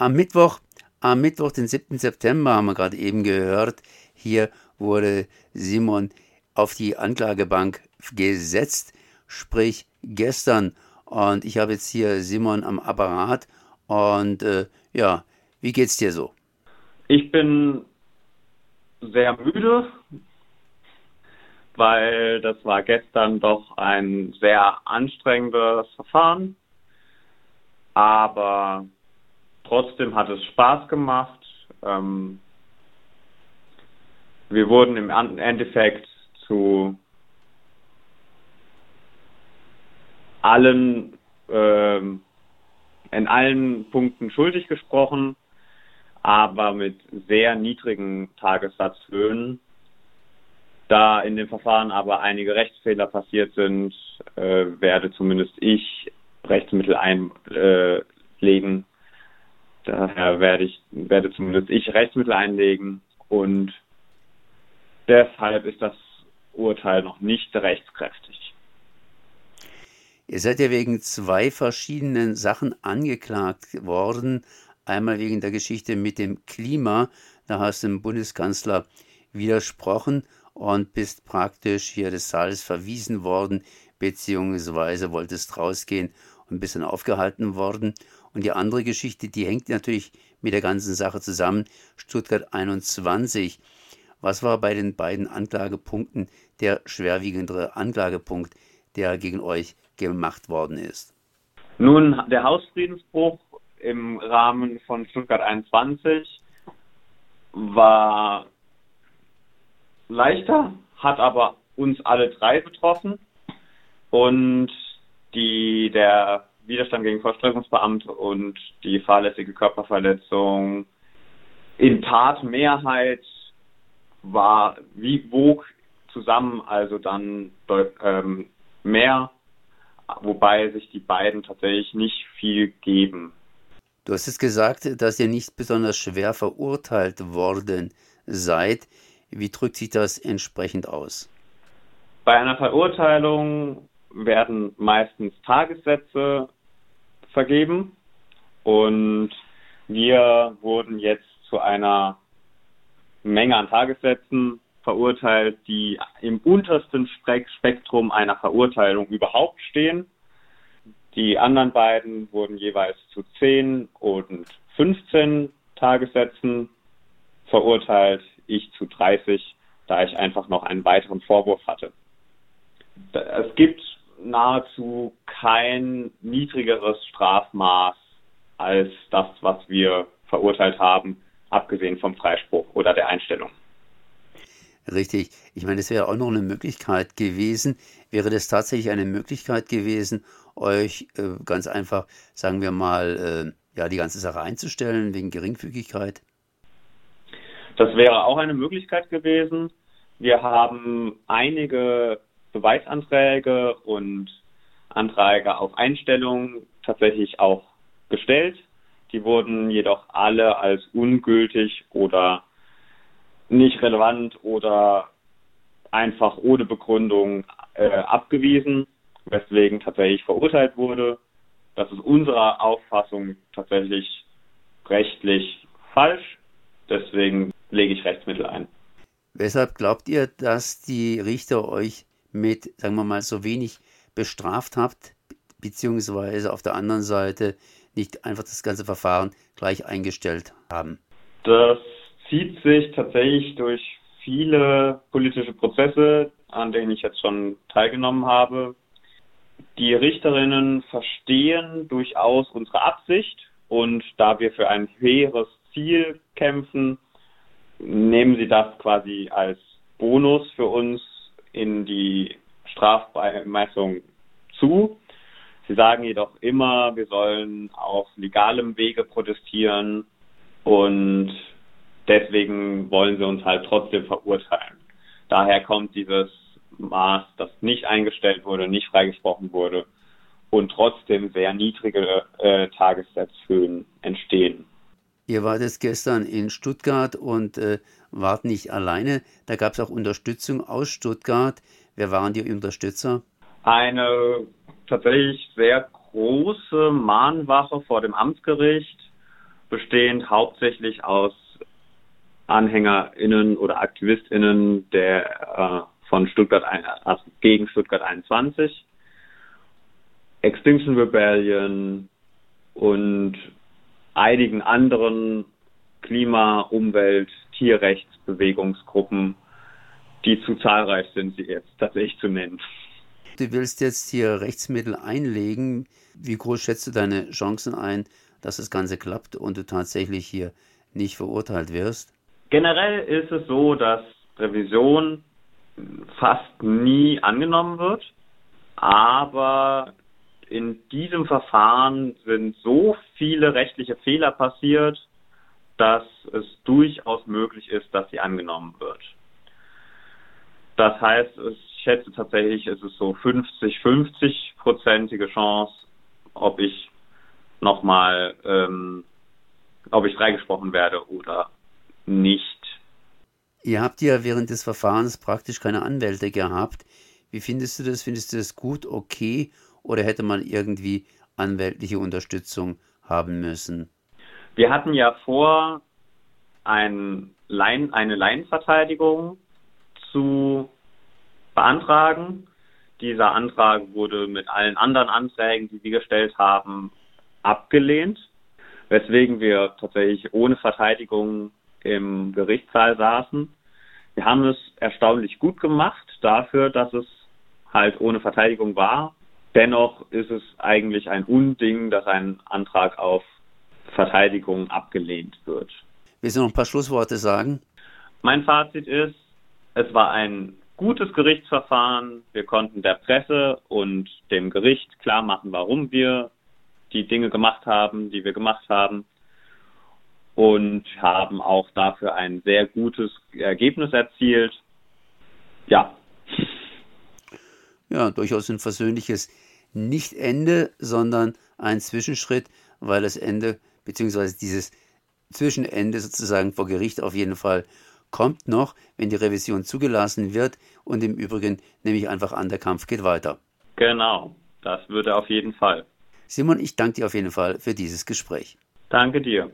Am Mittwoch, am Mittwoch, den 7. September, haben wir gerade eben gehört, hier wurde Simon auf die Anklagebank gesetzt, sprich gestern. Und ich habe jetzt hier Simon am Apparat. Und äh, ja, wie geht's dir so? Ich bin sehr müde, weil das war gestern doch ein sehr anstrengendes Verfahren. Aber Trotzdem hat es Spaß gemacht. Ähm, wir wurden im Endeffekt zu allen ähm, in allen Punkten schuldig gesprochen, aber mit sehr niedrigen Tagessatzhöhen. Da in dem Verfahren aber einige Rechtsfehler passiert sind, äh, werde zumindest ich Rechtsmittel einlegen, Daher werde ich, werde zumindest ich Rechtsmittel einlegen und deshalb ist das Urteil noch nicht rechtskräftig. Ihr seid ja wegen zwei verschiedenen Sachen angeklagt worden. Einmal wegen der Geschichte mit dem Klima, da hast du dem Bundeskanzler widersprochen und bist praktisch hier des Saales verwiesen worden, beziehungsweise wolltest rausgehen und bist dann aufgehalten worden. Und die andere Geschichte, die hängt natürlich mit der ganzen Sache zusammen. Stuttgart 21. Was war bei den beiden Anklagepunkten der schwerwiegendere Anklagepunkt, der gegen euch gemacht worden ist? Nun, der Hausfriedensbruch im Rahmen von Stuttgart 21 war leichter, hat aber uns alle drei betroffen. Und die, der Widerstand gegen Vollstreckungsbeamte und die fahrlässige Körperverletzung in Tatmehrheit war, wie wog zusammen also dann ähm, mehr, wobei sich die beiden tatsächlich nicht viel geben. Du hast es gesagt, dass ihr nicht besonders schwer verurteilt worden seid. Wie drückt sich das entsprechend aus? Bei einer Verurteilung werden meistens Tagessätze vergeben und wir wurden jetzt zu einer Menge an Tagessätzen verurteilt, die im untersten Spektrum einer Verurteilung überhaupt stehen. Die anderen beiden wurden jeweils zu 10 und 15 Tagessätzen verurteilt, ich zu 30, da ich einfach noch einen weiteren Vorwurf hatte. Es gibt nahezu kein niedrigeres Strafmaß als das, was wir verurteilt haben, abgesehen vom Freispruch oder der Einstellung. Richtig. Ich meine, es wäre auch noch eine Möglichkeit gewesen. Wäre das tatsächlich eine Möglichkeit gewesen, euch äh, ganz einfach, sagen wir mal, äh, ja, die ganze Sache einzustellen wegen Geringfügigkeit? Das wäre auch eine Möglichkeit gewesen. Wir haben einige Beweisanträge und Anträge auf Einstellung tatsächlich auch gestellt. Die wurden jedoch alle als ungültig oder nicht relevant oder einfach ohne Begründung äh, abgewiesen, weswegen tatsächlich verurteilt wurde. Das ist unserer Auffassung tatsächlich rechtlich falsch. Deswegen lege ich Rechtsmittel ein. Weshalb glaubt ihr, dass die Richter euch mit, sagen wir mal, so wenig bestraft habt, beziehungsweise auf der anderen Seite nicht einfach das ganze Verfahren gleich eingestellt haben? Das zieht sich tatsächlich durch viele politische Prozesse, an denen ich jetzt schon teilgenommen habe. Die Richterinnen verstehen durchaus unsere Absicht und da wir für ein höheres Ziel kämpfen, nehmen sie das quasi als Bonus für uns in die Strafbemessung zu. Sie sagen jedoch immer, wir sollen auf legalem Wege protestieren und deswegen wollen sie uns halt trotzdem verurteilen. Daher kommt dieses Maß, das nicht eingestellt wurde, nicht freigesprochen wurde und trotzdem sehr niedrige äh, Tagessatzhöhen entstehen. Ihr wart jetzt gestern in Stuttgart und äh, wart nicht alleine. Da gab es auch Unterstützung aus Stuttgart. Wer waren die Unterstützer? Eine tatsächlich sehr große Mahnwache vor dem Amtsgericht bestehend hauptsächlich aus AnhängerInnen oder AktivistInnen der äh, von Stuttgart also gegen Stuttgart 21, Extinction Rebellion und einigen anderen Klima-, Umwelt-, Tierrechtsbewegungsgruppen, die zu zahlreich sind, sie jetzt tatsächlich zu nennen. Du willst jetzt hier Rechtsmittel einlegen. Wie groß schätzt du deine Chancen ein, dass das Ganze klappt und du tatsächlich hier nicht verurteilt wirst? Generell ist es so, dass Revision fast nie angenommen wird, aber in diesem Verfahren sind so viele rechtliche Fehler passiert, dass es durchaus möglich ist, dass sie angenommen wird. Das heißt, ich schätze tatsächlich, es ist so 50-50-prozentige Chance, ob ich nochmal, ähm, ob ich freigesprochen werde oder nicht. Ihr habt ja während des Verfahrens praktisch keine Anwälte gehabt. Wie findest du das? Findest du das gut, okay? Oder hätte man irgendwie anwältliche Unterstützung haben müssen? Wir hatten ja vor, ein Laien, eine Laienverteidigung zu beantragen. Dieser Antrag wurde mit allen anderen Anträgen, die wir gestellt haben, abgelehnt, weswegen wir tatsächlich ohne Verteidigung im Gerichtssaal saßen. Wir haben es erstaunlich gut gemacht dafür, dass es halt ohne Verteidigung war. Dennoch ist es eigentlich ein Unding, dass ein Antrag auf Verteidigung abgelehnt wird. Willst du noch ein paar Schlussworte sagen? Mein Fazit ist, es war ein gutes Gerichtsverfahren. Wir konnten der Presse und dem Gericht klar machen, warum wir die Dinge gemacht haben, die wir gemacht haben. Und haben auch dafür ein sehr gutes Ergebnis erzielt. Ja. Ja, durchaus ein versöhnliches Nicht-Ende, sondern ein Zwischenschritt, weil das Ende beziehungsweise dieses Zwischenende sozusagen vor Gericht auf jeden Fall kommt noch, wenn die Revision zugelassen wird. Und im Übrigen nehme ich einfach an, der Kampf geht weiter. Genau, das würde auf jeden Fall. Simon, ich danke dir auf jeden Fall für dieses Gespräch. Danke dir.